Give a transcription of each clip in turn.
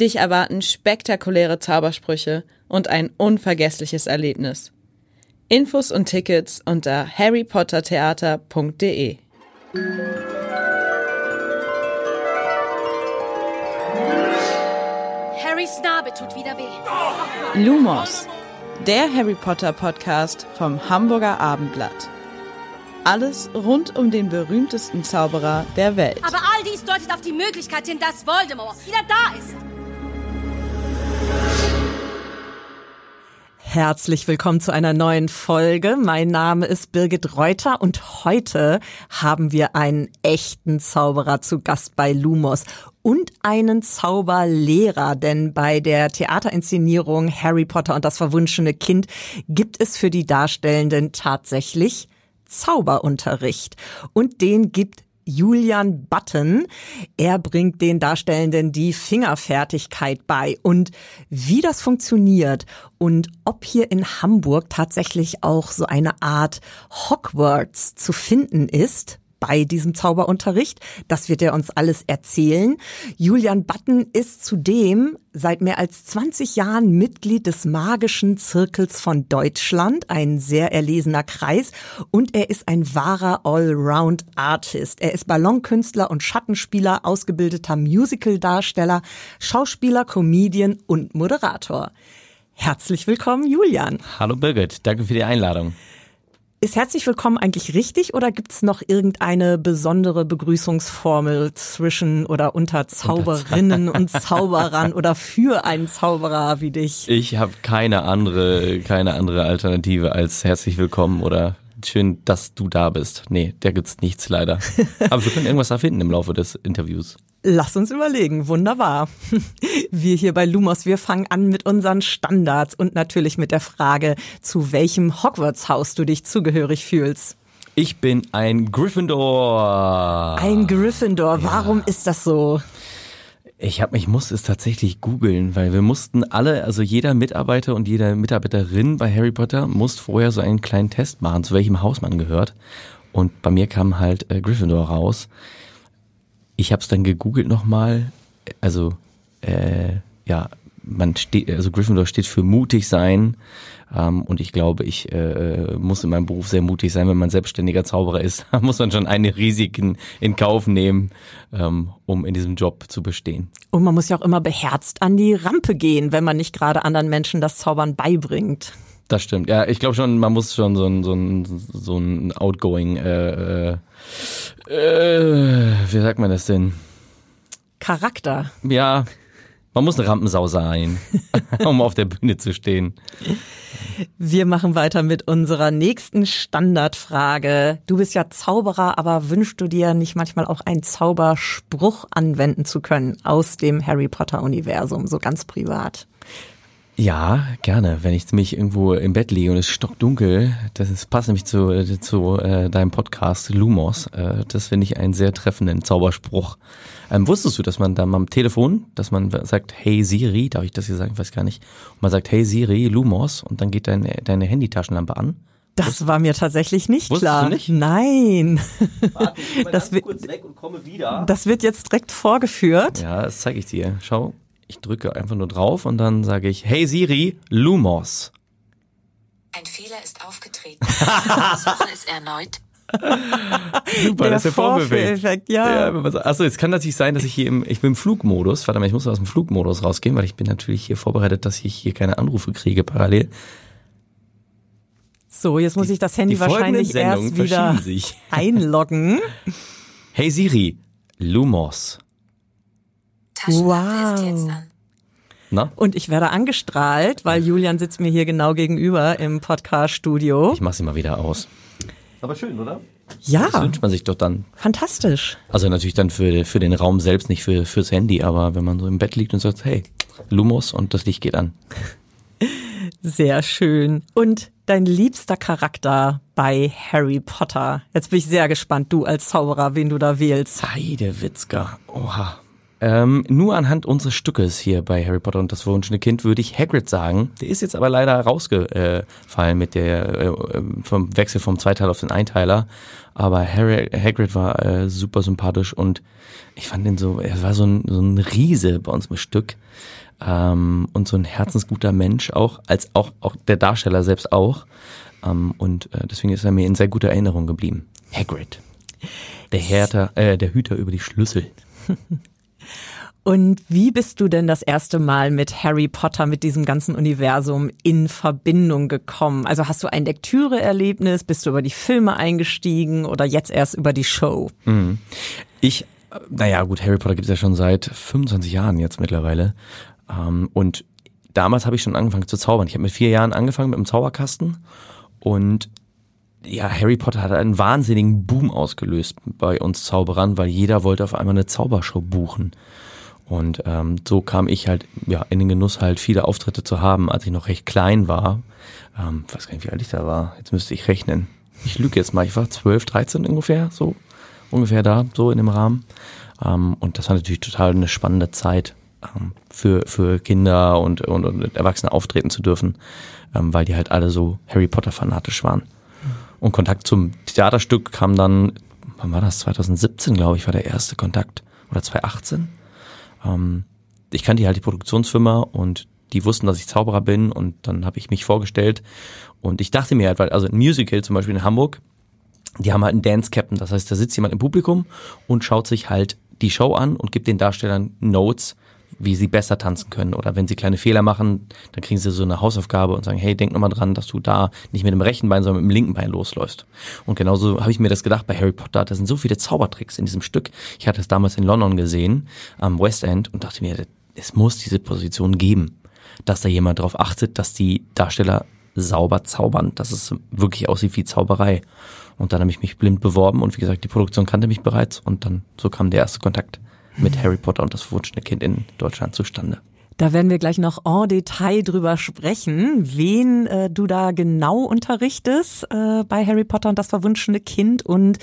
Dich erwarten spektakuläre Zaubersprüche und ein unvergessliches Erlebnis. Infos und Tickets unter harrypottertheater.de. Harrys Narbe tut wieder weh. Lumos, der Harry Potter Podcast vom Hamburger Abendblatt. Alles rund um den berühmtesten Zauberer der Welt. Aber all dies deutet auf die Möglichkeit hin, dass Voldemort wieder da ist. Herzlich willkommen zu einer neuen Folge. Mein Name ist Birgit Reuter und heute haben wir einen echten Zauberer zu Gast bei Lumos und einen Zauberlehrer, denn bei der Theaterinszenierung Harry Potter und das verwunschene Kind gibt es für die Darstellenden tatsächlich Zauberunterricht und den gibt Julian Button. Er bringt den Darstellenden die Fingerfertigkeit bei. Und wie das funktioniert und ob hier in Hamburg tatsächlich auch so eine Art Hogwarts zu finden ist, bei diesem Zauberunterricht. Das wird er uns alles erzählen. Julian Button ist zudem seit mehr als 20 Jahren Mitglied des Magischen Zirkels von Deutschland, ein sehr erlesener Kreis. Und er ist ein wahrer Allround-Artist. Er ist Ballonkünstler und Schattenspieler, ausgebildeter Musical-Darsteller, Schauspieler, Comedian und Moderator. Herzlich willkommen, Julian. Hallo Birgit, danke für die Einladung. Ist herzlich willkommen eigentlich richtig oder gibt es noch irgendeine besondere Begrüßungsformel zwischen oder unter Zauberinnen und Zauberern oder für einen Zauberer wie dich? Ich habe keine andere, keine andere Alternative als herzlich willkommen oder schön, dass du da bist. Nee, da gibt's nichts leider. Aber wir können irgendwas erfinden im Laufe des Interviews. Lass uns überlegen. Wunderbar. Wir hier bei Lumos, wir fangen an mit unseren Standards und natürlich mit der Frage, zu welchem Hogwarts-Haus du dich zugehörig fühlst. Ich bin ein Gryffindor. Ein Gryffindor. Warum Ja. ist das so? Ich hab, ich musste es tatsächlich googeln, weil wir mussten alle, also jeder Mitarbeiter und jede Mitarbeiterin bei Harry Potter musste vorher so einen kleinen Test machen, zu welchem Haus man gehört. Und bei mir kam halt äh, Gryffindor raus. Ich habe es dann gegoogelt nochmal. Also äh, ja, man steht, also Gryffindor steht für mutig sein. Ähm, und ich glaube, ich äh, muss in meinem Beruf sehr mutig sein, wenn man selbstständiger Zauberer ist. Da muss man schon einige Risiken in Kauf nehmen, ähm, um in diesem Job zu bestehen. Und man muss ja auch immer beherzt an die Rampe gehen, wenn man nicht gerade anderen Menschen das Zaubern beibringt. Das stimmt. Ja, ich glaube schon, man muss schon so ein so ein so ein outgoing äh, äh, äh, wie sagt man das denn? Charakter. Ja, man muss eine Rampensau sein, um auf der Bühne zu stehen. Wir machen weiter mit unserer nächsten Standardfrage. Du bist ja Zauberer, aber wünschst du dir nicht manchmal auch einen Zauberspruch anwenden zu können aus dem Harry Potter Universum, so ganz privat? Ja, gerne. Wenn ich mich irgendwo im Bett liege und es ist stockdunkel, das ist, passt nämlich zu, zu äh, deinem Podcast Lumos. Äh, das finde ich einen sehr treffenden Zauberspruch. Ähm, wusstest du, dass man da mal am Telefon, dass man sagt, hey Siri, darf ich das hier sagen? Ich weiß gar nicht. Und man sagt, hey Siri, Lumos, und dann geht deine, deine Handytaschenlampe an. Das war mir tatsächlich nicht Wusstest klar. du nicht? Nein. Das das wird- kurz weg und komme wieder. Das wird jetzt direkt vorgeführt. Ja, das zeige ich dir. Schau, ich drücke einfach nur drauf und dann sage ich, hey Siri, Lumos. Ein Fehler ist aufgetreten. Versuche es erneut. Super, Der das ist der. Vorführeffekt, ja. Ja, achso, jetzt kann natürlich sein, dass ich hier im, ich bin im Flugmodus. Warte mal, ich muss aus dem Flugmodus rausgehen, weil ich bin natürlich hier vorbereitet, dass ich hier keine Anrufe kriege parallel. So, jetzt muss ich das Handy Die wahrscheinlich erst wieder sich. einloggen. Hey Siri, Lumos. Taschenlampe ist jetzt Wow. an. Na? Und ich werde angestrahlt, weil Julian sitzt mir hier genau gegenüber im Podcast-Studio. Ich mach sie mal wieder aus. Aber schön, oder? Das Ja, wünscht man sich doch dann. fantastisch. Also natürlich dann für, für den Raum selbst, nicht für, fürs Handy, aber wenn man so im Bett liegt und sagt, hey, Lumos und das Licht geht an. Sehr schön. Und dein liebster Charakter bei Harry Potter? Jetzt bin ich sehr gespannt, du als Zauberer, wen du da wählst. Heidewitzka. Oha. Ähm, nur anhand unseres Stückes hier bei Harry Potter und das verwunschene Kind würde ich Hagrid sagen. Der ist jetzt aber leider rausgefallen mit der äh, vom Wechsel vom Zweiteiler auf den Einteiler. Aber Harry, Hagrid war äh, super sympathisch und ich fand ihn so, er war so ein, so ein Riese bei uns im Stück ähm, und so ein herzensguter Mensch auch, als auch, auch der Darsteller selbst auch. Ähm, und äh, deswegen ist er mir in sehr guter Erinnerung geblieben. Hagrid. Der Härter, äh, der Hüter über die Schlüssel. Und wie bist du denn das erste Mal mit Harry Potter, mit diesem ganzen Universum in Verbindung gekommen? Also hast du ein Lektüreerlebnis, bist du über die Filme eingestiegen oder jetzt erst über die Show? Mhm. Ich, naja gut, Harry Potter gibt es ja schon seit 25 Jahren jetzt mittlerweile. Ähm, und damals habe ich schon angefangen zu zaubern. Ich habe mit vier Jahren angefangen mit dem Zauberkasten und ja, Harry Potter hat einen wahnsinnigen Boom ausgelöst bei uns Zauberern, weil jeder wollte auf einmal eine Zaubershow buchen. Und ähm, so kam ich halt ja in den Genuss halt viele Auftritte zu haben, als ich noch recht klein war. Ähm, weiß gar nicht, wie alt ich da war. Jetzt müsste ich rechnen. Ich lüge jetzt mal, ich war 12, 13 ungefähr, so ungefähr da, so in dem Rahmen. Ähm, und das war natürlich total eine spannende Zeit ähm, für für Kinder und, und, und Erwachsene auftreten zu dürfen, ähm, weil die halt alle so Harry Potter fanatisch waren. Und Kontakt zum Theaterstück kam dann, wann war das? 2017, glaube ich, war der erste Kontakt. Oder 2018 ähm, ich kannte halt die Produktionsfirma und die wussten, dass ich Zauberer bin und dann habe ich mich vorgestellt. Und ich dachte mir halt, weil also ein Musical zum Beispiel in Hamburg, die haben halt einen Dance Captain, das heißt, da sitzt jemand im Publikum und schaut sich halt die Show an und gibt den Darstellern Notes, wie sie besser tanzen können. Oder wenn sie kleine Fehler machen, dann kriegen sie so eine Hausaufgabe und sagen, hey, denk nochmal dran, dass du da nicht mit dem rechten Bein, sondern mit dem linken Bein losläufst. Und genauso habe ich mir das gedacht bei Harry Potter. Da sind so viele Zaubertricks in diesem Stück. Ich hatte es damals in London gesehen, am West End, und dachte mir, es muss diese Position geben, dass da jemand darauf achtet, dass die Darsteller sauber zaubern, dass es wirklich aussieht wie Zauberei. Und dann habe ich mich blind beworben und wie gesagt, die Produktion kannte mich bereits und dann so kam der erste Kontakt mit Harry Potter und das verwunschene Kind in Deutschland zustande. Da werden wir gleich noch en Detail drüber sprechen, wen äh, du da genau unterrichtest äh, bei Harry Potter und das verwunschene Kind und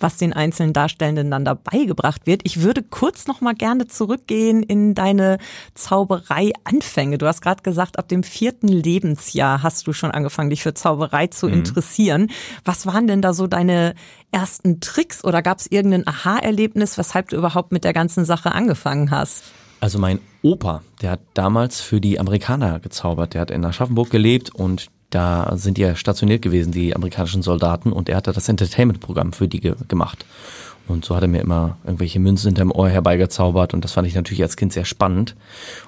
was den einzelnen Darstellenden dann dabei gebracht wird. Ich würde kurz noch mal gerne zurückgehen in deine Zauberei-Anfänge. Du hast gerade gesagt, ab dem vierten Lebensjahr hast du schon angefangen, dich für Zauberei zu mhm. interessieren. Was waren denn da so deine ersten Tricks oder gab es irgendein Aha-Erlebnis, weshalb du überhaupt mit der ganzen Sache angefangen hast? Also mein Opa, der hat damals für die Amerikaner gezaubert. Der hat in Aschaffenburg gelebt und da sind die ja stationiert gewesen, die amerikanischen Soldaten, und er hat da das Entertainment-Programm für die ge gemacht. Und so hat er mir immer irgendwelche Münzen hinterm Ohr herbeigezaubert und das fand ich natürlich als Kind sehr spannend.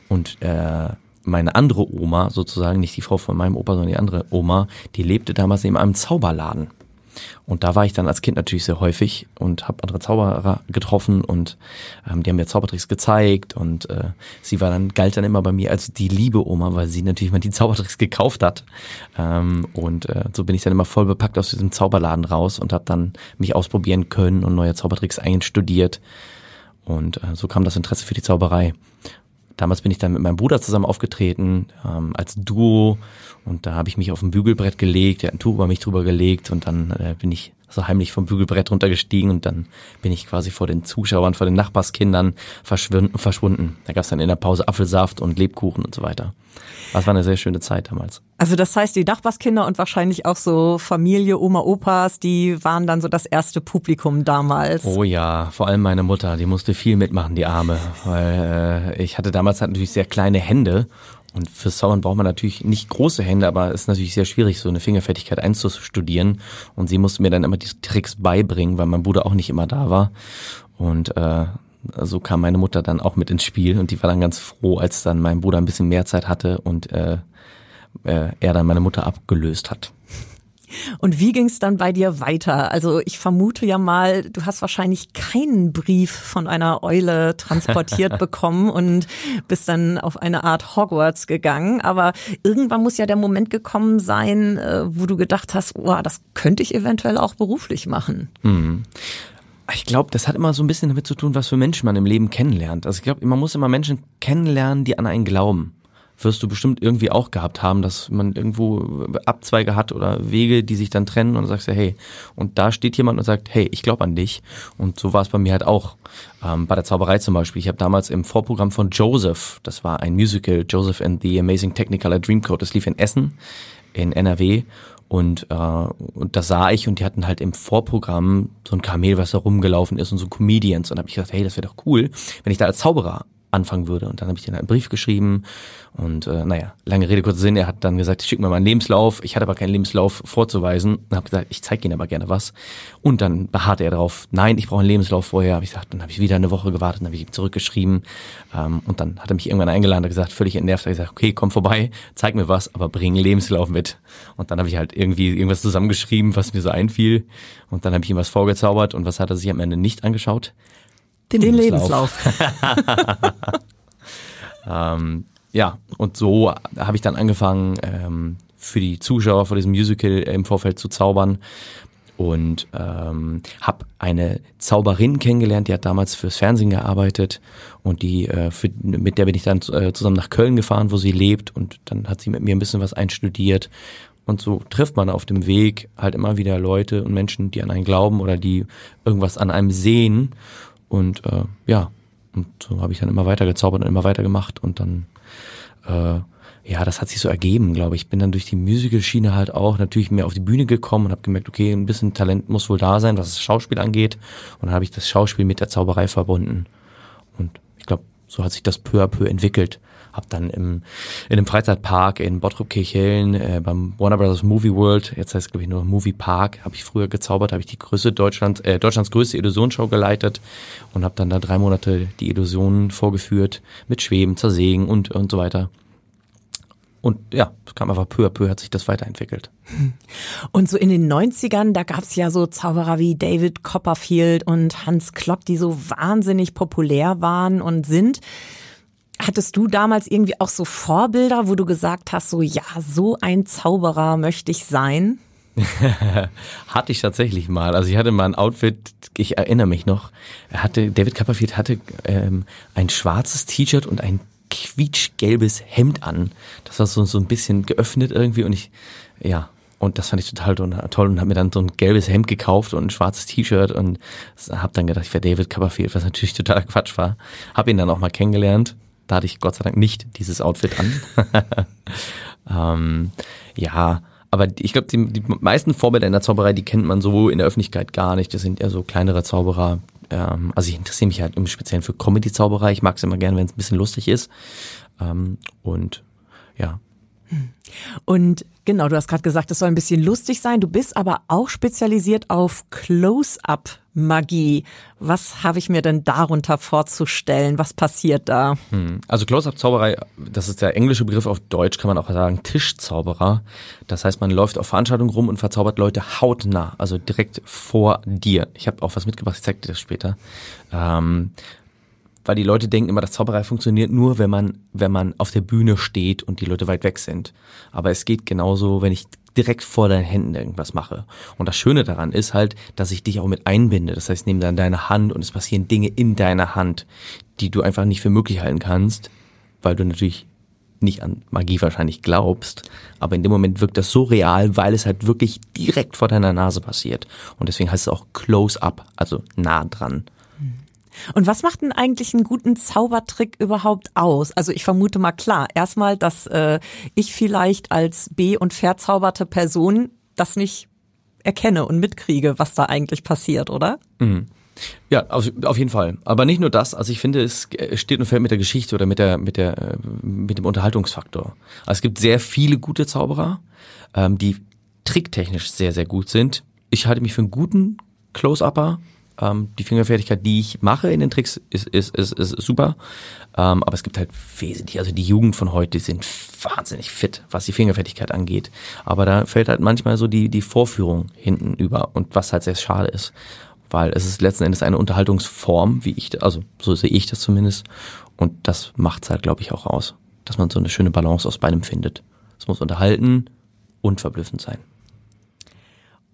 Und äh, meine andere Oma, sozusagen, nicht die Frau von meinem Opa, sondern die andere Oma, die lebte damals in einem Zauberladen. Und da war ich dann als Kind natürlich sehr häufig und habe andere Zauberer getroffen und ähm, die haben mir Zaubertricks gezeigt und äh, sie war dann galt dann immer bei mir als die liebe Oma, weil sie natürlich mal die Zaubertricks gekauft hat. Ähm, und äh, so bin ich dann immer voll bepackt aus diesem Zauberladen raus und habe dann mich ausprobieren können und neue Zaubertricks einstudiert. Und äh, so kam das Interesse für die Zauberei. Damals bin ich dann mit meinem Bruder zusammen aufgetreten ähm, als Duo. Und da habe ich mich auf ein Bügelbrett gelegt, er hat ein Tuch über mich drüber gelegt und dann äh, bin ich so heimlich vom Bügelbrett runtergestiegen und dann bin ich quasi vor den Zuschauern, vor den Nachbarskindern verschwunden. verschwunden. Da gab es dann in der Pause Apfelsaft und Lebkuchen und so weiter. Das war eine sehr schöne Zeit damals. Also das heißt, die Nachbarskinder und wahrscheinlich auch so Familie, Oma, Opas, die waren dann so das erste Publikum damals. Oh ja, vor allem meine Mutter, die musste viel mitmachen, die Arme, weil äh, ich hatte damals halt natürlich sehr kleine Hände und fürs Zaubern braucht man natürlich nicht große Hände, aber es ist natürlich sehr schwierig, so eine Fingerfertigkeit einzustudieren. Und sie musste mir dann immer die Tricks beibringen, weil mein Bruder auch nicht immer da war. Und äh, so kam meine Mutter dann auch mit ins Spiel und die war dann ganz froh, als dann mein Bruder ein bisschen mehr Zeit hatte und äh, äh, er dann meine Mutter abgelöst hat. Und wie ging es dann bei dir weiter? Also ich vermute ja mal, du hast wahrscheinlich keinen Brief von einer Eule transportiert bekommen und bist dann auf eine Art Hogwarts gegangen. Aber irgendwann muss ja der Moment gekommen sein, äh, wo du gedacht hast, oh, das könnte ich eventuell auch beruflich machen. Mhm. Ich glaube, das hat immer so ein bisschen damit zu tun, was für Menschen man im Leben kennenlernt. Also ich glaube, man muss immer Menschen kennenlernen, die an einen glauben. Wirst du bestimmt irgendwie auch gehabt haben, dass man irgendwo Abzweige hat oder Wege, die sich dann trennen und sagst ja, hey, und da steht jemand und sagt, hey, ich glaube an dich. Und so war es bei mir halt auch. Ähm, bei der Zauberei zum Beispiel. Ich habe damals im Vorprogramm von Joseph, das war ein Musical, Joseph and the Amazing Technicolor Dreamcoat, das lief in Essen, in NRW. Und, äh, und das sah ich und die hatten halt im Vorprogramm so ein Kamel, was da rumgelaufen ist und so Comedians. Und da habe ich gedacht, hey, das wäre doch cool, wenn ich da als Zauberer anfangen würde. Und dann habe ich denen einen Brief geschrieben und äh, naja, lange Rede, kurzer Sinn, er hat dann gesagt, ich schicke mir meinen Lebenslauf. Ich hatte aber keinen Lebenslauf vorzuweisen und habe gesagt, ich zeige Ihnen aber gerne was. Und dann beharrte er darauf, nein, ich brauche einen Lebenslauf vorher. Hab ich gesagt, dann habe ich wieder eine Woche gewartet, dann habe ich ihm zurückgeschrieben. Ähm, und dann hat er mich irgendwann eingeladen, hat gesagt, völlig entnervt, hat gesagt, okay, komm vorbei, zeig mir was, aber bring Lebenslauf mit. Und dann habe ich halt irgendwie irgendwas zusammengeschrieben, was mir so einfiel. Und dann habe ich ihm was vorgezaubert und was hat er sich am Ende nicht angeschaut? Den, Den Lebenslauf. ähm, ja, und so habe ich dann angefangen, ähm, für die Zuschauer vor diesem Musical im Vorfeld zu zaubern und ähm, habe eine Zauberin kennengelernt, die hat damals fürs Fernsehen gearbeitet und die äh, für, mit der bin ich dann äh, zusammen nach Köln gefahren, wo sie lebt und dann hat sie mit mir ein bisschen was einstudiert und so trifft man auf dem Weg halt immer wieder Leute und Menschen, die an einen glauben oder die irgendwas an einem sehen und äh, ja, und so habe ich dann immer weiter gezaubert und immer weiter gemacht und dann äh, ja, das hat sich so ergeben, glaube ich. Bin dann durch die Musical-Schiene halt auch natürlich mehr auf die Bühne gekommen und habe gemerkt, okay, ein bisschen Talent muss wohl da sein, was das Schauspiel angeht. Und dann habe ich das Schauspiel mit der Zauberei verbunden. Und ich glaube, so hat sich das peu à peu entwickelt. Hab dann im, in einem Freizeitpark in Bottrop-Kirchhellen äh, beim Warner Brothers Movie World, jetzt heißt es glaube ich nur Movie Park, habe ich früher gezaubert, habe ich die größte Deutschlands, äh, Deutschlands größte Illusionsshow geleitet und habe dann da drei Monate die Illusionen vorgeführt mit Schweben, Zersägen und und so weiter. Und ja, es kam einfach peu à peu hat sich das weiterentwickelt. Und so in den 90ern, da gab's ja so Zauberer wie David Copperfield und Hans Klock, die so wahnsinnig populär waren und sind. Hattest du damals irgendwie auch so Vorbilder, wo du gesagt hast, so ja, so ein Zauberer möchte ich sein? hatte ich tatsächlich mal. Also ich hatte mal ein Outfit, ich erinnere mich noch, er hatte, David Copperfield hatte ähm, ein schwarzes T-Shirt und ein quietschgelbes Hemd an. Das war so, so ein bisschen geöffnet irgendwie und ich, ja, und das fand ich total toll und habe mir dann so ein gelbes Hemd gekauft und ein schwarzes T-Shirt und habe dann gedacht, ich wäre David Copperfield, was natürlich totaler Quatsch war. Habe ihn dann auch mal kennengelernt. Da hatte ich Gott sei Dank nicht dieses Outfit an. ähm, ja, aber ich glaube, die, die meisten Vorbilder in der Zauberei, die kennt man so in der Öffentlichkeit gar nicht. Das sind eher so kleinere Zauberer, ähm, also ich interessiere mich halt im Speziellen für Comedy-Zauberei. Ich mag es immer gerne, wenn es ein bisschen lustig ist. Ähm, und ja. Und genau, du hast gerade gesagt, es soll ein bisschen lustig sein. Du bist aber auch spezialisiert auf Close-up Magie. Was habe ich mir denn darunter vorzustellen? Was passiert da? Hm. Also Close-Up-Zauberei, das ist der englische Begriff auf Deutsch, kann man auch sagen Tischzauberer. Das heißt, man läuft auf Veranstaltungen rum und verzaubert Leute hautnah, also direkt vor dir. Ich habe auch was mitgebracht, ich zeig dir das später. Ähm, weil die Leute denken immer, dass Zauberei funktioniert nur, wenn man, wenn man auf der Bühne steht und die Leute weit weg sind. Aber es geht genauso, wenn ich direkt vor deinen Händen irgendwas mache. Und das Schöne daran ist halt, dass ich dich auch mit einbinde. Das heißt, nehme dann deine Hand und es passieren Dinge in deiner Hand, die du einfach nicht für möglich halten kannst, weil du natürlich nicht an Magie wahrscheinlich glaubst, aber in dem Moment wirkt das so real, weil es halt wirklich direkt vor deiner Nase passiert. Und deswegen heißt es auch close up, also nah dran. Und was macht denn eigentlich einen guten Zaubertrick überhaupt aus? Also ich vermute mal klar, erstmal, dass äh, ich vielleicht als B- und verzauberte Person das nicht erkenne und mitkriege, was da eigentlich passiert, oder? Mhm. Ja, auf, auf jeden Fall. Aber nicht nur das. Also ich finde, es steht und fällt mit der Geschichte oder mit der mit der äh, mit dem Unterhaltungsfaktor. Also es gibt sehr viele gute Zauberer, ähm, die tricktechnisch sehr sehr gut sind. Ich halte mich für einen guten Close-Upper ähm, die Fingerfertigkeit, die ich mache in den Tricks, ist, ist, ist, ist super. Ähm, aber es gibt halt wesentlich, also die Jugend von heute, sind wahnsinnig fit, was die Fingerfertigkeit angeht. Aber da fällt halt manchmal so die, die Vorführung hinten über und was halt sehr schade ist. Weil es ist letzten Endes eine Unterhaltungsform, wie ich, also so sehe ich das zumindest. Und das macht's halt, glaube ich, auch aus. Dass man so eine schöne Balance aus beidem findet. Es muss unterhalten und verblüffend sein.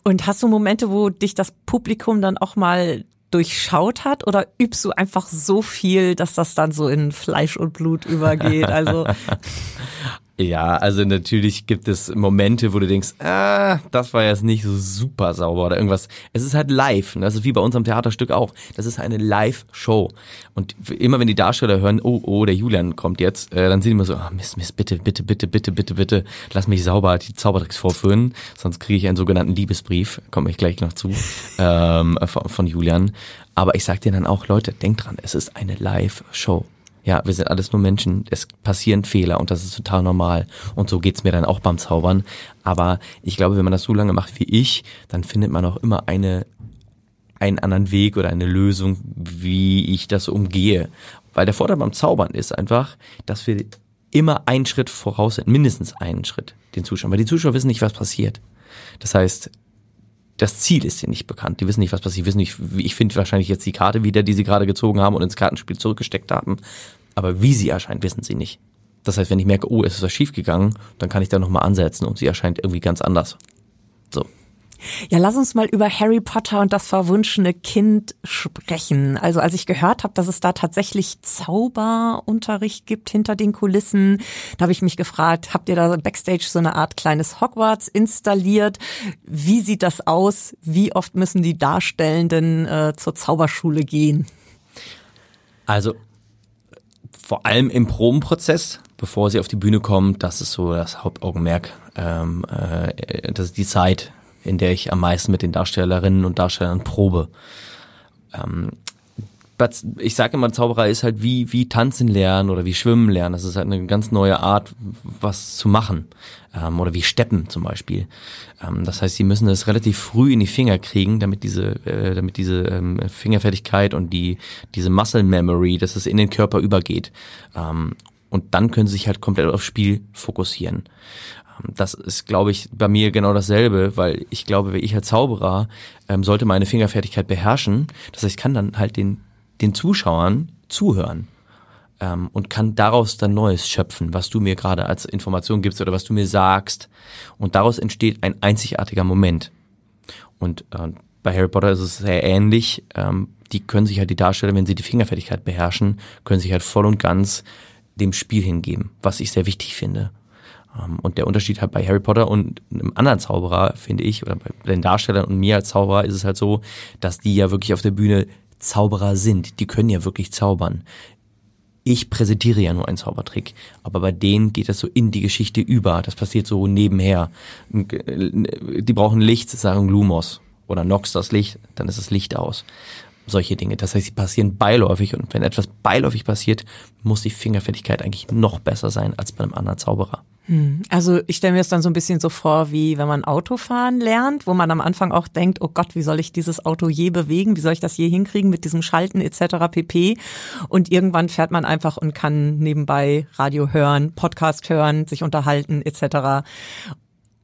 Und hast du Momente, wo dich das Publikum dann auch mal durchschaut hat oder übst du einfach so viel, dass das dann so in Fleisch und Blut übergeht? Also Ja, also natürlich gibt es Momente, wo du denkst, ah, das war jetzt nicht so super sauber oder irgendwas. Es ist halt live. Ne? Das ist wie bei unserem Theaterstück auch. Das ist eine Live-Show. Und immer wenn die Darsteller hören, oh, oh, der Julian kommt jetzt, äh, dann sind die immer so, ah, Mist, Mist, bitte, bitte, bitte, bitte, bitte, bitte, lass mich sauber die Zaubertricks vorführen, sonst kriege ich einen sogenannten Liebesbrief, komme ich gleich noch zu, ähm, von, von Julian. Aber ich sag dir dann auch, Leute, denkt dran, es ist eine Live-Show. Ja, wir sind alles nur Menschen. Es passieren Fehler und das ist total normal. Und so geht's mir dann auch beim Zaubern. Aber ich glaube, wenn man das so lange macht wie ich, dann findet man auch immer eine, einen anderen Weg oder eine Lösung, wie ich das umgehe. Weil der Vorteil beim Zaubern ist einfach, dass wir immer einen Schritt voraus sind, mindestens einen Schritt den Zuschauern. Weil die Zuschauer wissen nicht, was passiert. Das heißt, das Ziel ist ihnen nicht bekannt. Die wissen nicht, was passiert. Die wissen nicht, ich finde wahrscheinlich jetzt die Karte wieder, die sie gerade gezogen haben und ins Kartenspiel zurückgesteckt haben aber wie sie erscheint, wissen sie nicht. Das heißt, wenn ich merke, oh, es ist was schiefgegangen, dann kann ich da nochmal ansetzen und sie erscheint irgendwie ganz anders. So. Ja, lass uns mal über Harry Potter und das verwunschene Kind sprechen. Also als ich gehört habe, dass es da tatsächlich Zauberunterricht gibt hinter den Kulissen, da habe ich mich gefragt, habt ihr da backstage so eine Art kleines Hogwarts installiert? Wie sieht das aus? Wie oft müssen die Darstellenden äh, zur Zauberschule gehen? Also vor allem im Probenprozess, bevor sie auf die Bühne kommen, das ist so das Hauptaugenmerk. Ähm, äh, das ist die Zeit, in der ich am meisten mit den Darstellerinnen und Darstellern probe. Ähm, ich sage immer, Zauberei ist halt wie, wie tanzen lernen oder wie schwimmen lernen. Das ist halt eine ganz neue Art, was zu machen. Ähm, oder wie steppen zum Beispiel. Ähm, das heißt, sie müssen das relativ früh in die Finger kriegen, damit diese, äh, damit diese ähm, Fingerfertigkeit und die, diese Muscle Memory, dass es in den Körper übergeht. Ähm, und dann können sie sich halt komplett aufs Spiel fokussieren. Ähm, das ist, glaube ich, bei mir genau dasselbe, weil ich glaube, ich als Zauberer ähm, sollte meine Fingerfertigkeit beherrschen. Das heißt, ich kann dann halt den den Zuschauern zuhören ähm, und kann daraus dann Neues schöpfen, was du mir gerade als Information gibst oder was du mir sagst. Und daraus entsteht ein einzigartiger Moment. Und äh, bei Harry Potter ist es sehr ähnlich. Ähm, die können sich halt die Darsteller, wenn sie die Fingerfertigkeit beherrschen, können sich halt voll und ganz dem Spiel hingeben, was ich sehr wichtig finde. Ähm, und der Unterschied halt bei Harry Potter und einem anderen Zauberer, finde ich, oder bei den Darstellern und mir als Zauberer ist es halt so, dass die ja wirklich auf der Bühne Zauberer sind. Die können ja wirklich zaubern. Ich präsentiere ja nur einen Zaubertrick, aber bei denen geht das so in die Geschichte über. Das passiert so nebenher. Die brauchen Licht, sagen Lumos oder Nox das Licht, dann ist das Licht aus. Solche Dinge. Das heißt, sie passieren beiläufig und wenn etwas beiläufig passiert, muss die Fingerfertigkeit eigentlich noch besser sein als bei einem anderen Zauberer. Hm. Also ich stelle mir das dann so ein bisschen so vor, wie wenn man Autofahren lernt, wo man am Anfang auch denkt, oh Gott, wie soll ich dieses Auto je bewegen, wie soll ich das je hinkriegen mit diesem Schalten etc. pp. Und irgendwann fährt man einfach und kann nebenbei Radio hören, Podcast hören, sich unterhalten etc.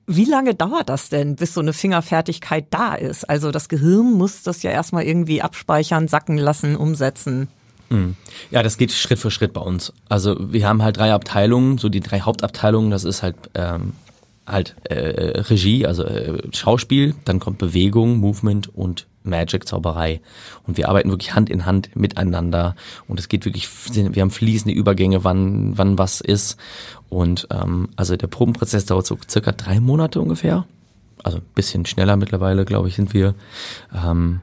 Wie lange dauert das denn, bis so eine Fingerfertigkeit da ist? Also das Gehirn muss das ja erstmal irgendwie abspeichern, sacken lassen, umsetzen. Hm. Ja, das geht Schritt für Schritt bei uns. Also wir haben halt drei Abteilungen, so die drei Hauptabteilungen, das ist halt ähm, halt äh, Regie, also äh, Schauspiel, dann kommt Bewegung, Movement und Magic, Zauberei. Und wir arbeiten wirklich Hand in Hand miteinander und es geht wirklich, wir haben fließende Übergänge, wann, wann was ist. Und ähm, also der Probenprozess dauert so circa drei Monate ungefähr. Also ein bisschen schneller mittlerweile, glaube ich, sind wir. Ähm,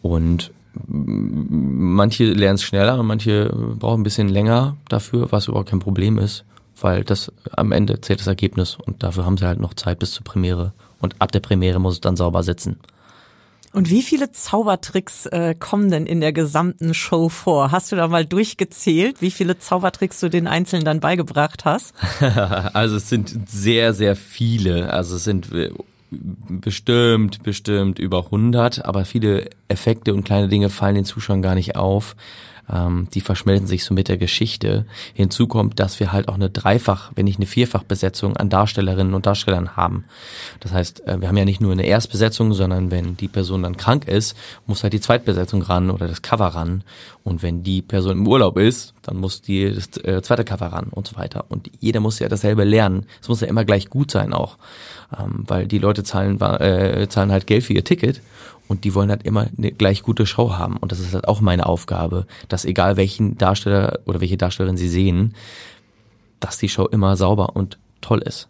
und manche lernen es schneller und manche brauchen ein bisschen länger dafür, was überhaupt kein Problem ist, weil das am Ende zählt das Ergebnis und dafür haben sie halt noch Zeit bis zur Premiere und ab der Premiere muss es dann sauber sitzen. Und wie viele Zaubertricks äh, kommen denn in der gesamten Show vor? Hast du da mal durchgezählt, wie viele Zaubertricks du den Einzelnen dann beigebracht hast? also es sind sehr, sehr viele. Also es sind äh, bestimmt, bestimmt über 100, aber viele Effekte und kleine Dinge fallen den Zuschauern gar nicht auf. Ähm, die verschmelzen sich so mit der Geschichte. Hinzu kommt, dass wir halt auch eine Dreifach, wenn nicht eine Vierfachbesetzung an Darstellerinnen und Darstellern haben. Das heißt, äh, wir haben ja nicht nur eine Erstbesetzung, sondern wenn die Person dann krank ist, muss halt die Zweitbesetzung ran oder das Cover ran. Und wenn die Person im Urlaub ist, dann muss die das äh, zweite Cover ran und so weiter. Und jeder muss ja dasselbe lernen. Es muss ja immer gleich gut sein auch. Ähm, weil die Leute zahlen, äh, zahlen halt Geld für ihr Ticket und die wollen halt immer eine gleich gute Show haben. Und das ist halt auch meine Aufgabe, dass egal welchen Darsteller oder welche Darstellerin sie sehen, dass die Show immer sauber und toll ist.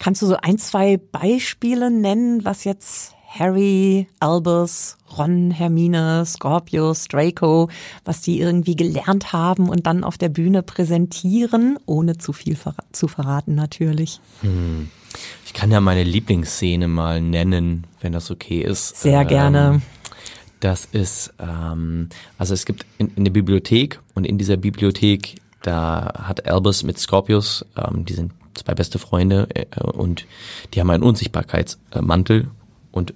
Kannst du so ein, zwei Beispiele nennen, was jetzt Harry, Albus, Ron, Hermine, Scorpius, Draco, was die irgendwie gelernt haben und dann auf der Bühne präsentieren, ohne zu viel zu verraten natürlich. Hm. Ich kann ja meine Lieblingsszene mal nennen, wenn das okay ist. Sehr gerne. Ähm, das ist, ähm, also es gibt in, in der Bibliothek und in dieser Bibliothek, da hat Albus mit Scorpius, ähm, die sind zwei beste Freunde äh, und die haben einen Unsichtbarkeitsmantel und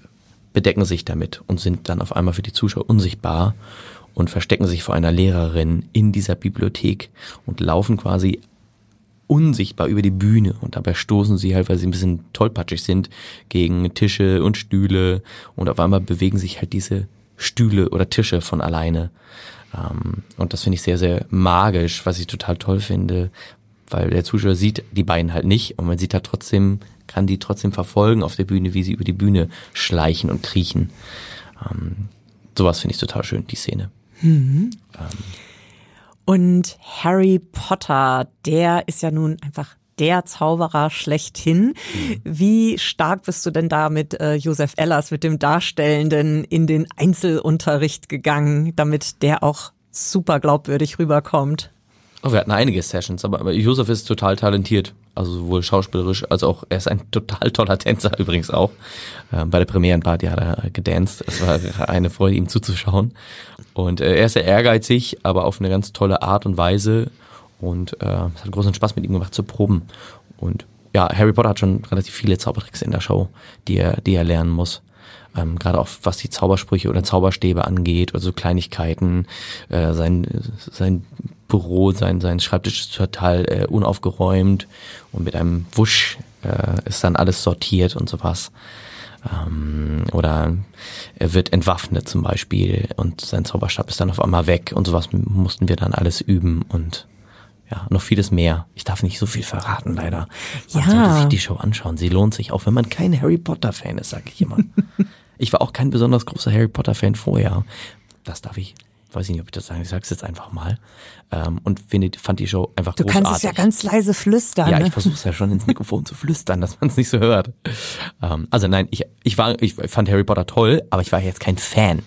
bedecken sich damit und sind dann auf einmal für die Zuschauer unsichtbar und verstecken sich vor einer Lehrerin in dieser Bibliothek und laufen quasi unsichtbar über die Bühne und dabei stoßen sie halt, weil sie ein bisschen tollpatschig sind, gegen Tische und Stühle und auf einmal bewegen sich halt diese Stühle oder Tische von alleine. Ähm, und das finde ich sehr, sehr magisch, was ich total toll finde, weil der Zuschauer sieht die beiden halt nicht und man sieht halt trotzdem, kann die trotzdem verfolgen auf der Bühne, wie sie über die Bühne schleichen und kriechen. Ähm, sowas finde ich total schön, die Szene. Mhm. Ähm, und Harry Potter, der ist ja nun einfach der Zauberer schlechthin. Mhm. Wie stark bist du denn da mit äh, Josef Ellers, mit dem Darstellenden, in den Einzelunterricht gegangen, damit der auch super glaubwürdig rüberkommt? Oh, wir hatten einige Sessions, aber, aber Josef ist total talentiert. Also sowohl schauspielerisch als auch, er ist ein total toller Tänzer übrigens auch. Ähm, bei der Premierenparty hat er gedanced. Es war eine Freude, ihm zuzuschauen. Und äh, er ist sehr ehrgeizig, aber auf eine ganz tolle Art und Weise. Und äh, es hat großen Spaß mit ihm gemacht zu proben. Und ja, Harry Potter hat schon relativ viele Zaubertricks in der Show, die er, die er lernen muss. Ähm, Gerade auch was die Zaubersprüche oder Zauberstäbe angeht, also Kleinigkeiten, äh, sein, sein Büro, sein, sein Schreibtisch ist total äh, unaufgeräumt und mit einem Wusch äh, ist dann alles sortiert und sowas. Ähm, oder er wird entwaffnet zum Beispiel und sein Zauberstab ist dann auf einmal weg und sowas mussten wir dann alles üben und ja, noch vieles mehr. Ich darf nicht so viel verraten, leider. Man ja. sollte sich die Show anschauen. Sie lohnt sich, auch wenn man kein Harry Potter Fan ist, sage ich immer. ich war auch kein besonders großer Harry Potter Fan vorher. Das darf ich weiß ich nicht, ob ich das sage, ich sage es jetzt einfach mal. Ähm, und finde, fand die Show einfach du großartig. Du kannst es ja ganz leise flüstern. Ja, ne? ich versuche es ja schon ins Mikrofon zu flüstern, dass man es nicht so hört. Ähm, also nein, ich, ich war, ich fand Harry Potter toll, aber ich war jetzt kein Fan.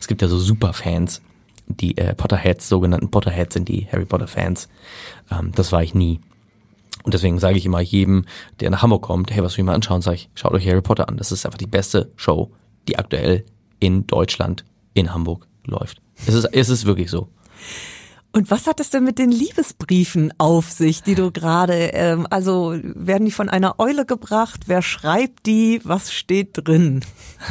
Es gibt ja so Superfans, die äh, Potterheads, sogenannten Potterheads sind die Harry Potter Fans. Ähm, das war ich nie. Und deswegen sage ich immer jedem, der nach Hamburg kommt, hey, was will ich mal anschauen, sage ich, schaut euch Harry Potter an. Das ist einfach die beste Show, die aktuell in Deutschland, in Hamburg läuft. Es ist, es ist wirklich so. Und was hat es denn mit den Liebesbriefen auf sich, die du gerade, ähm, also werden die von einer Eule gebracht? Wer schreibt die? Was steht drin?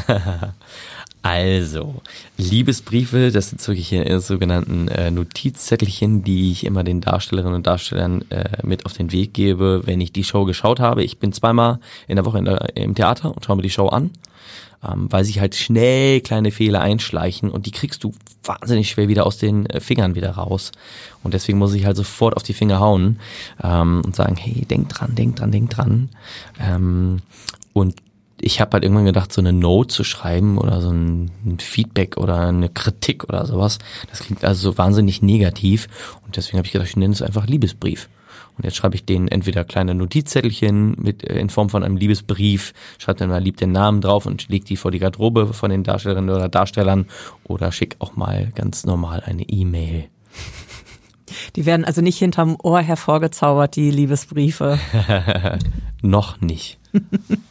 also, Liebesbriefe, das sind äh, sogenannten äh, Notizzettelchen, die ich immer den Darstellerinnen und Darstellern äh, mit auf den Weg gebe, wenn ich die Show geschaut habe. Ich bin zweimal in der Woche in der, im Theater und schaue mir die Show an ähm, weil sich halt schnell kleine Fehler einschleichen und die kriegst du wahnsinnig schwer wieder aus den äh, Fingern wieder raus. Und deswegen muss ich halt sofort auf die Finger hauen ähm, und sagen, hey, denk dran, denk dran, denk dran. Ähm, und ich habe halt irgendwann gedacht, so eine Note zu schreiben oder so ein, ein, Feedback oder eine Kritik oder sowas, das klingt also so wahnsinnig negativ. Und deswegen habe ich gedacht, ich nenne es einfach Liebesbrief. Und jetzt schreibe ich denen entweder kleine Notizzettelchen mit in Form von einem Liebesbrief, schreibe dann mal lieb den Namen drauf und leg die vor die Garderobe von den Darstellerinnen oder Darstellern oder schick auch mal ganz normal eine E-Mail. Die werden also nicht hinterm Ohr hervorgezaubert, die Liebesbriefe. Noch nicht.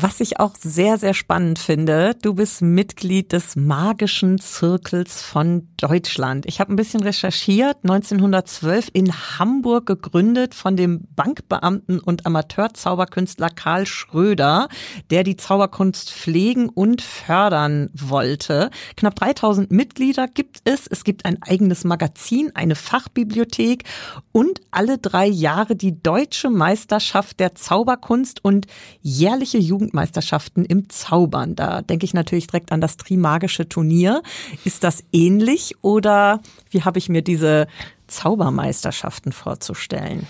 Was ich auch sehr, sehr spannend finde, du bist Mitglied des Magischen Zirkels von Deutschland. Ich habe ein bisschen recherchiert, 1912 in Hamburg gegründet von dem Bankbeamten und Amateurzauberkünstler Karl Schröder, der die Zauberkunst pflegen und fördern wollte. Knapp 3000 Mitglieder gibt es. Es gibt ein eigenes Magazin, eine Fachbibliothek und alle drei Jahre die Deutsche Meisterschaft der Zauberkunst und jährliche Jugend Jugendmeisterschaften im Zaubern. Da denke ich natürlich direkt an das Trimagische Turnier. Ist das ähnlich oder wie habe ich mir diese Zaubermeisterschaften vorzustellen?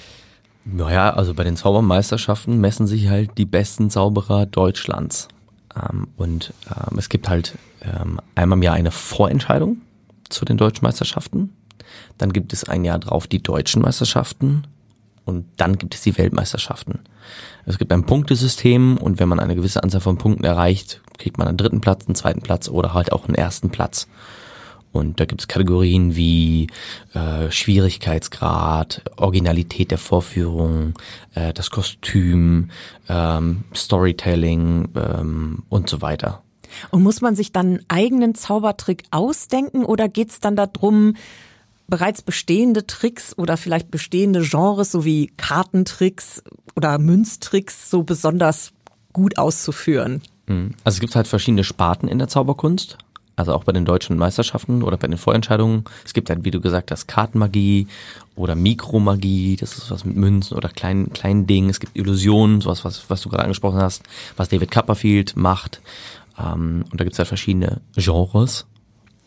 Naja, also bei den Zaubermeisterschaften messen sich halt die besten Zauberer Deutschlands. Ähm, und ähm, es gibt halt ähm, einmal im Jahr eine Vorentscheidung zu den deutschen Meisterschaften. Dann gibt es ein Jahr drauf die deutschen Meisterschaften und dann gibt es die Weltmeisterschaften. Es gibt ein Punktesystem und wenn man eine gewisse Anzahl von Punkten erreicht, kriegt man einen dritten Platz, einen zweiten Platz oder halt auch einen ersten Platz. Und da gibt es Kategorien wie äh, Schwierigkeitsgrad, Originalität der Vorführung, äh, das Kostüm, ähm, Storytelling ähm, und so weiter. Und muss man sich dann einen eigenen Zaubertrick ausdenken oder geht's dann darum, bereits bestehende Tricks oder vielleicht bestehende Genres sowie Kartentricks oder Münztricks so besonders gut auszuführen? Mhm. Also es gibt halt verschiedene Sparten in der Zauberkunst. Also auch bei den deutschen Meisterschaften oder bei den Vorentscheidungen. Es gibt halt, wie du gesagt hast, Kartenmagie oder Mikromagie, das ist was mit Münzen oder kleinen, kleinen Dingen. Es gibt Illusionen, sowas, was, was du gerade angesprochen hast, was David Copperfield macht. Ähm, und da gibt es halt verschiedene Genres.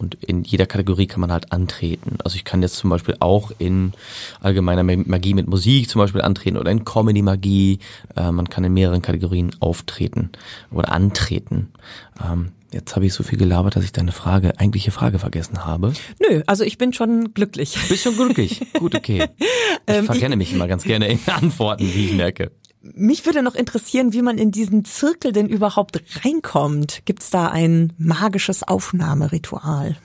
Und in jeder Kategorie kann man halt antreten. Also ich kann jetzt zum Beispiel auch in allgemeiner Magie mit Musik zum Beispiel antreten oder in Comedy-Magie. Äh, man kann in mehreren Kategorien auftreten oder antreten. Ähm, Jetzt habe ich so viel gelabert, dass ich deine Frage, eigentliche Frage vergessen habe. Nö, also ich bin schon glücklich. Bist schon glücklich? Gut, okay. Ich ähm, verrenne mich immer ganz gerne in Antworten, wie ich merke. Mich würde noch interessieren, wie man in diesen Zirkel denn überhaupt reinkommt. Gibt es da ein magisches Aufnahmeritual?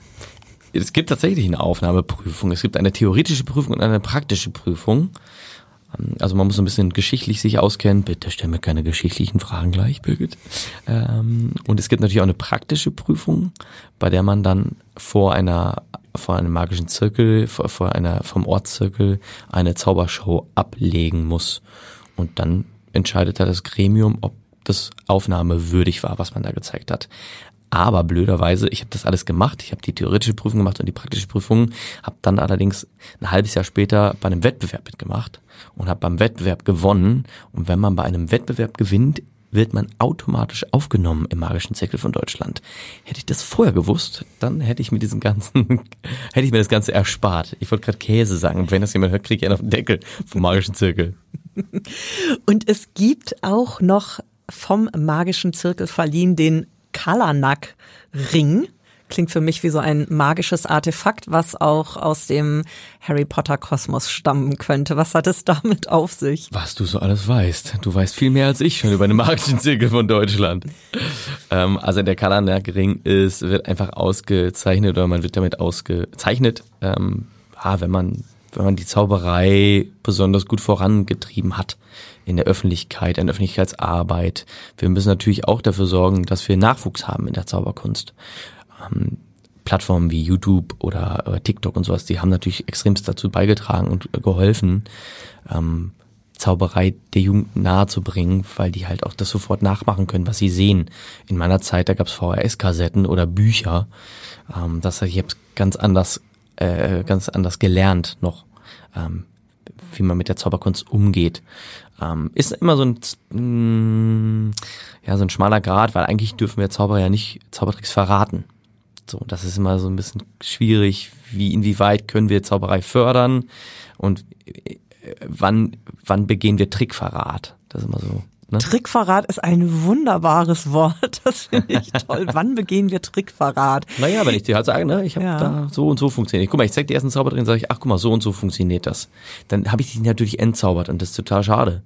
Es gibt tatsächlich eine Aufnahmeprüfung. Es gibt eine theoretische Prüfung und eine praktische Prüfung. Also man muss ein bisschen geschichtlich sich auskennen. Bitte stell mir keine geschichtlichen Fragen gleich, Birgit. Ähm, und es gibt natürlich auch eine praktische Prüfung, bei der man dann vor einer vor einem magischen Zirkel, vor, einer vom Ortszirkel eine Zaubershow ablegen muss. Und dann entscheidet da das Gremium, ob das aufnahmewürdig war, was man da gezeigt hat. Aber blöderweise, ich habe das alles gemacht, ich habe die theoretische Prüfung gemacht und die praktische Prüfung, habe dann allerdings ein halbes Jahr später bei einem Wettbewerb mitgemacht und habe beim Wettbewerb gewonnen. Und wenn man bei einem Wettbewerb gewinnt, wird man automatisch aufgenommen im magischen Zirkel von Deutschland. Hätte ich das vorher gewusst, dann hätte ich mir diesen ganzen, hätte ich mir das Ganze erspart. Ich wollte gerade Käse sagen. Wenn das jemand hört, kriege ich einen auf den Deckel vom magischen Zirkel. Und es gibt auch noch vom magischen Zirkel verliehen den Kalanak-Ring. Klingt für mich wie so ein magisches Artefakt, was auch aus dem Harry Potter Kosmos stammen könnte. Was hat es damit auf sich? Was du so alles weißt. Du weißt viel mehr als ich schon über den magischen Zirkel von Deutschland. ähm, also der Kalanak-Ring ist, wird einfach ausgezeichnet oder man wird damit ausgezeichnet, ähm, ah, wenn man wenn man die Zauberei besonders gut vorangetrieben hat in der Öffentlichkeit, in der Öffentlichkeitsarbeit. Wir müssen natürlich auch dafür sorgen, dass wir Nachwuchs haben in der Zauberkunst. Ähm, Plattformen wie YouTube oder äh, TikTok und sowas, die haben natürlich extremst dazu beigetragen und geholfen, ähm, Zauberei der Jugend nahezubringen, weil die halt auch das sofort nachmachen können, was sie sehen. In meiner Zeit, da gab's VHS-Kassetten oder Bücher. Ähm, das heißt, ich habe ganz anders, äh, ganz anders gelernt noch ähm, wie man mit der Zauberkunst umgeht. Ähm, ist immer so ein, mh, ja, so ein schmaler Grad, weil eigentlich dürfen wir Zauberer ja nicht Zaubertricks verraten. So, das ist immer so ein bisschen schwierig, wie, inwieweit können wir Zauberei fördern und äh, wann, wann begehen wir Trickverrat? Das ist immer so. Ne? Trickverrat ist ein wunderbares Wort. Das finde ich toll. Wann begehen wir Trickverrat? Naja, wenn ich dir halt sage, ne, ich habe ja. da so und so funktioniert. Guck mal, ich zeig dir erst einen Zauber drin, sage ich, ach guck mal, so und so funktioniert das. Dann habe ich dich natürlich entzaubert und das ist total schade.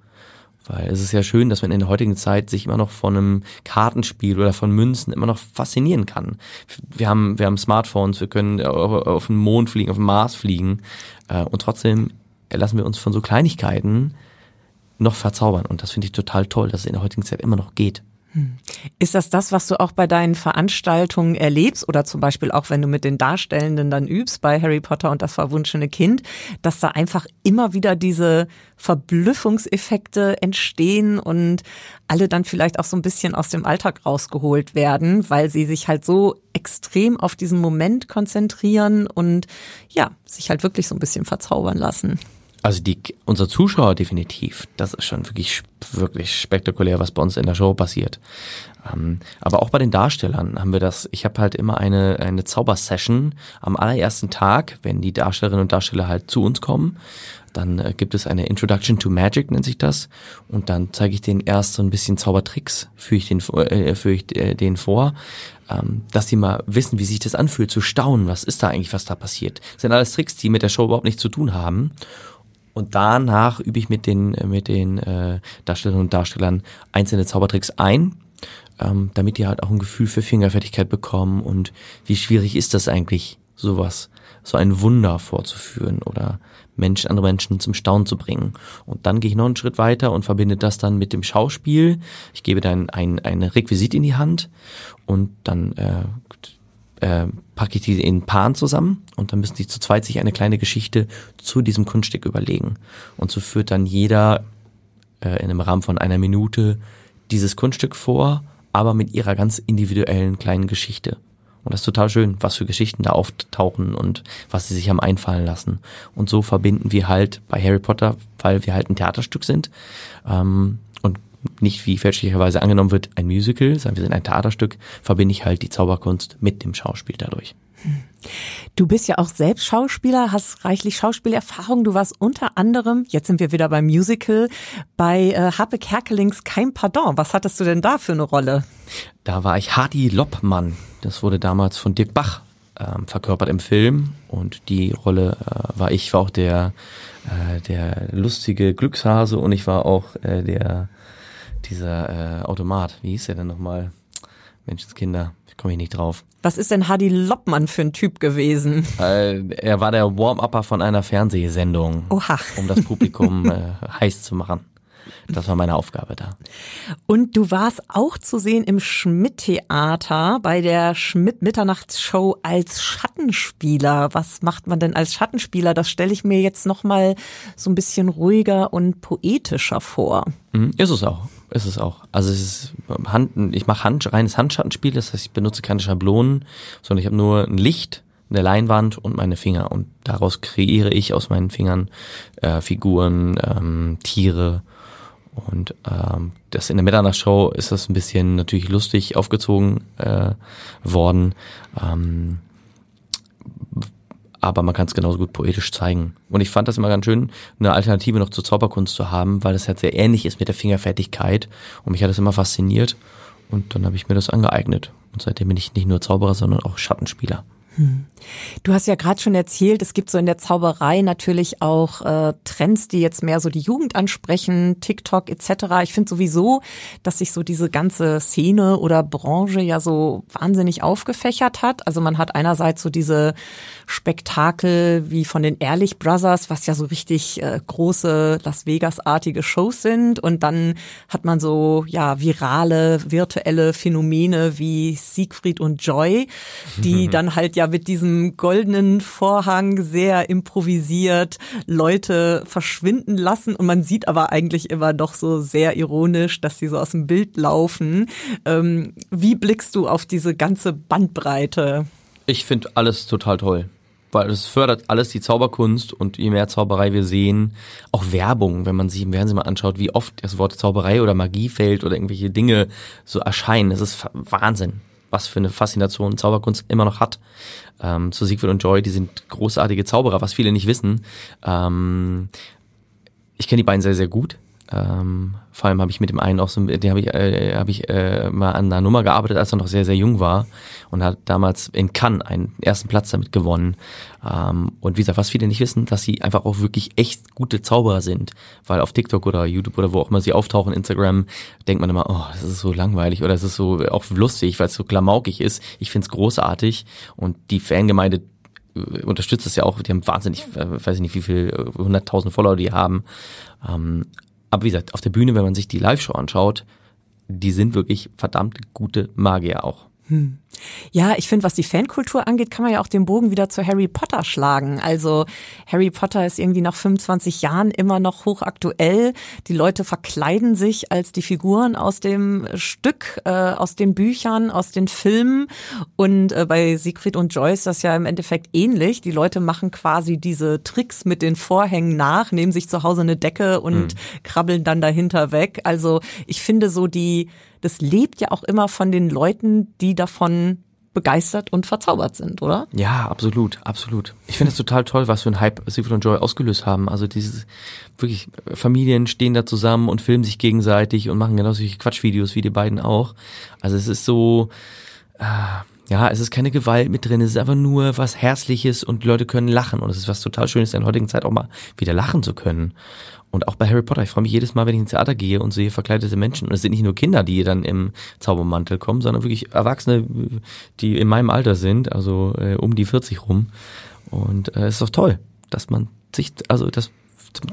Weil es ist ja schön, dass man in der heutigen Zeit sich immer noch von einem Kartenspiel oder von Münzen immer noch faszinieren kann. Wir haben, wir haben Smartphones, wir können auf den Mond fliegen, auf den Mars fliegen äh, und trotzdem lassen wir uns von so Kleinigkeiten noch verzaubern. Und das finde ich total toll, dass es in der heutigen Zeit immer noch geht. Hm. Ist das das, was du auch bei deinen Veranstaltungen erlebst oder zum Beispiel auch, wenn du mit den Darstellenden dann übst bei Harry Potter und das verwunschene Kind, dass da einfach immer wieder diese Verblüffungseffekte entstehen und alle dann vielleicht auch so ein bisschen aus dem Alltag rausgeholt werden, weil sie sich halt so extrem auf diesen Moment konzentrieren und ja, sich halt wirklich so ein bisschen verzaubern lassen? Also die, unser Zuschauer definitiv. Das ist schon wirklich, wirklich spektakulär, was bei uns in der Show passiert. Ähm, aber auch bei den Darstellern haben wir das. Ich habe halt immer eine, eine Zaubersession am allerersten Tag, wenn die Darstellerinnen und Darsteller halt zu uns kommen. Dann äh, gibt es eine Introduction to Magic, nennt sich das. Und dann zeige ich denen erst so ein bisschen Zaubertricks, führe ich, den, äh, führe ich äh, denen vor, ähm, dass sie mal wissen, wie sich das anfühlt, zu staunen, was ist da eigentlich, was da passiert. Das sind alles Tricks, die mit der Show überhaupt nichts zu tun haben. Und danach übe ich mit den, äh, mit den äh, Darstellerinnen und Darstellern einzelne Zaubertricks ein, ähm, damit die halt auch ein Gefühl für Fingerfertigkeit bekommen und wie schwierig ist das eigentlich, sowas, so ein Wunder vorzuführen oder Menschen, andere Menschen zum Staunen zu bringen. Und dann gehe ich noch einen Schritt weiter und verbinde das dann mit dem Schauspiel. Ich gebe dann ein, ein Requisit in die Hand und dann äh, äh, packe ich die in Paaren zusammen und dann müssen die zu zweit sich eine kleine Geschichte zu diesem Kunststück überlegen. Und so führt dann jeder äh, in einem Rahmen von einer Minute dieses Kunststück vor aber mit ihrer ganz individuellen kleinen Geschichte. Und das ist total schön, was für Geschichten da auftauchen und was sie sich haben einfallen lassen. Und so verbinden wir halt bei Harry Potter, weil wir halt ein Theaterstück sind ähm, nicht wie fälschlicherweise angenommen wird ein Musical, sondern wir sind ein Theaterstück, verbinde ich halt die Zauberkunst mit dem Schauspiel dadurch. Du bist ja auch selbst Schauspieler, hast reichlich Schauspielerfahrung. Du warst unter anderem, jetzt sind wir wieder beim Musical, bei äh, Harpe Kerkelings Kein Pardon. Was hattest du denn da für eine Rolle? Da war ich Hardy Loppmann. Das wurde damals von Dirk Bach ähm, verkörpert im Film und die Rolle äh, war ich, war auch der, äh, der lustige Glückshase und ich war auch äh, der, dieser äh, Automat. Wie hieß der denn nochmal? Menschenskinder komme ich nicht drauf. Was ist denn Hadi Loppmann für ein Typ gewesen? Äh, er war der Warm-Upper von einer Fernsehsendung, Oha. um das Publikum äh, heiß zu machen. Das war meine Aufgabe da. Und du warst auch zu sehen im Schmidt-Theater bei der Schmidt-Mitternachtsshow als Schattenspieler. Was macht man denn als Schattenspieler? Das stelle ich mir jetzt nochmal so ein bisschen ruhiger und poetischer vor. Mhm, ist es auch. Ist es auch. Also es ist Hand, ich mache Hand, reines Handschattenspiel, das heißt, ich benutze keine Schablonen, sondern ich habe nur ein Licht, eine Leinwand und meine Finger. Und daraus kreiere ich aus meinen Fingern äh, Figuren, ähm, Tiere und ähm, das in der Mitternachtsshow ist das ein bisschen natürlich lustig aufgezogen äh, worden. Ähm, aber man kann es genauso gut poetisch zeigen. Und ich fand das immer ganz schön, eine Alternative noch zur Zauberkunst zu haben, weil das halt sehr ähnlich ist mit der Fingerfertigkeit. Und mich hat das immer fasziniert. Und dann habe ich mir das angeeignet. Und seitdem bin ich nicht nur Zauberer, sondern auch Schattenspieler. Hm. Du hast ja gerade schon erzählt, es gibt so in der Zauberei natürlich auch äh, Trends, die jetzt mehr so die Jugend ansprechen, TikTok etc. Ich finde sowieso, dass sich so diese ganze Szene oder Branche ja so wahnsinnig aufgefächert hat. Also man hat einerseits so diese Spektakel wie von den Ehrlich Brothers, was ja so richtig äh, große Las Vegas-artige Shows sind. Und dann hat man so ja virale, virtuelle Phänomene wie Siegfried und Joy, die dann halt ja mit diesem goldenen Vorhang sehr improvisiert Leute verschwinden lassen und man sieht aber eigentlich immer doch so sehr ironisch, dass sie so aus dem Bild laufen. Ähm, wie blickst du auf diese ganze Bandbreite? Ich finde alles total toll weil es fördert alles die Zauberkunst und je mehr Zauberei wir sehen, auch Werbung, wenn man sich im Fernsehen mal anschaut, wie oft das Wort Zauberei oder Magie fällt oder irgendwelche Dinge so erscheinen, das ist Wahnsinn was für eine Faszination Zauberkunst immer noch hat. Ähm, zu Siegfried und Joy, die sind großartige Zauberer, was viele nicht wissen. Ähm, ich kenne die beiden sehr, sehr gut. Ähm, vor allem habe ich mit dem einen auch so, den habe ich, äh, hab ich äh, mal an einer Nummer gearbeitet, als er noch sehr, sehr jung war und hat damals in Cannes einen ersten Platz damit gewonnen. Ähm, und wie gesagt, was viele nicht wissen, dass sie einfach auch wirklich echt gute Zauberer sind, weil auf TikTok oder YouTube oder wo auch immer sie auftauchen, Instagram, denkt man immer, oh, das ist so langweilig oder es ist so auch lustig, weil es so klamaukig ist. Ich find's großartig und die Fangemeinde äh, unterstützt es ja auch, die haben wahnsinnig, äh, weiß ich nicht, wie viel, äh, hunderttausend Follower die haben. Ähm, aber wie gesagt, auf der Bühne, wenn man sich die Live-Show anschaut, die sind wirklich verdammt gute Magier auch. Hm. Ja, ich finde, was die Fankultur angeht, kann man ja auch den Bogen wieder zu Harry Potter schlagen. Also Harry Potter ist irgendwie nach 25 Jahren immer noch hochaktuell. Die Leute verkleiden sich als die Figuren aus dem Stück, äh, aus den Büchern, aus den Filmen. Und äh, bei Siegfried und Joyce das ja im Endeffekt ähnlich. Die Leute machen quasi diese Tricks mit den Vorhängen nach, nehmen sich zu Hause eine Decke und mhm. krabbeln dann dahinter weg. Also ich finde so die das lebt ja auch immer von den Leuten, die davon begeistert und verzaubert sind, oder? Ja, absolut, absolut. Ich finde es total toll, was für ein Hype Secret und Joy ausgelöst haben. Also dieses wirklich Familien stehen da zusammen und filmen sich gegenseitig und machen genau solche Quatschvideos wie die beiden auch. Also es ist so äh, ja, es ist keine Gewalt mit drin, es ist einfach nur was Herzliches und Leute können lachen und es ist was total Schönes in der heutigen Zeit auch mal wieder lachen zu können. Und auch bei Harry Potter, ich freue mich jedes Mal, wenn ich ins Theater gehe und sehe verkleidete Menschen. Und es sind nicht nur Kinder, die dann im Zaubermantel kommen, sondern wirklich Erwachsene, die in meinem Alter sind, also äh, um die 40 rum. Und äh, es ist doch toll, dass man sich, also das,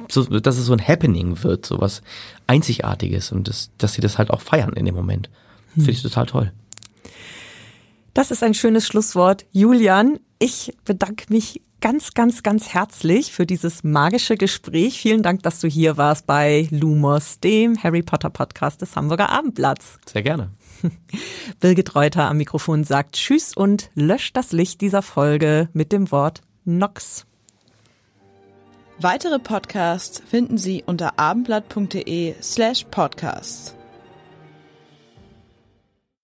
so, dass es so ein Happening wird, so was Einzigartiges und das, dass sie das halt auch feiern in dem Moment. Hm. Finde ich total toll. Das ist ein schönes Schlusswort. Julian, ich bedanke mich ganz, ganz, ganz herzlich für dieses magische Gespräch. Vielen Dank, dass du hier warst bei Lumos, dem Harry Potter Podcast des Hamburger Abendblatts. Sehr gerne. Birgit Reuter am Mikrofon sagt Tschüss und löscht das Licht dieser Folge mit dem Wort Nox. Weitere Podcasts finden Sie unter abendblatt.de slash podcasts.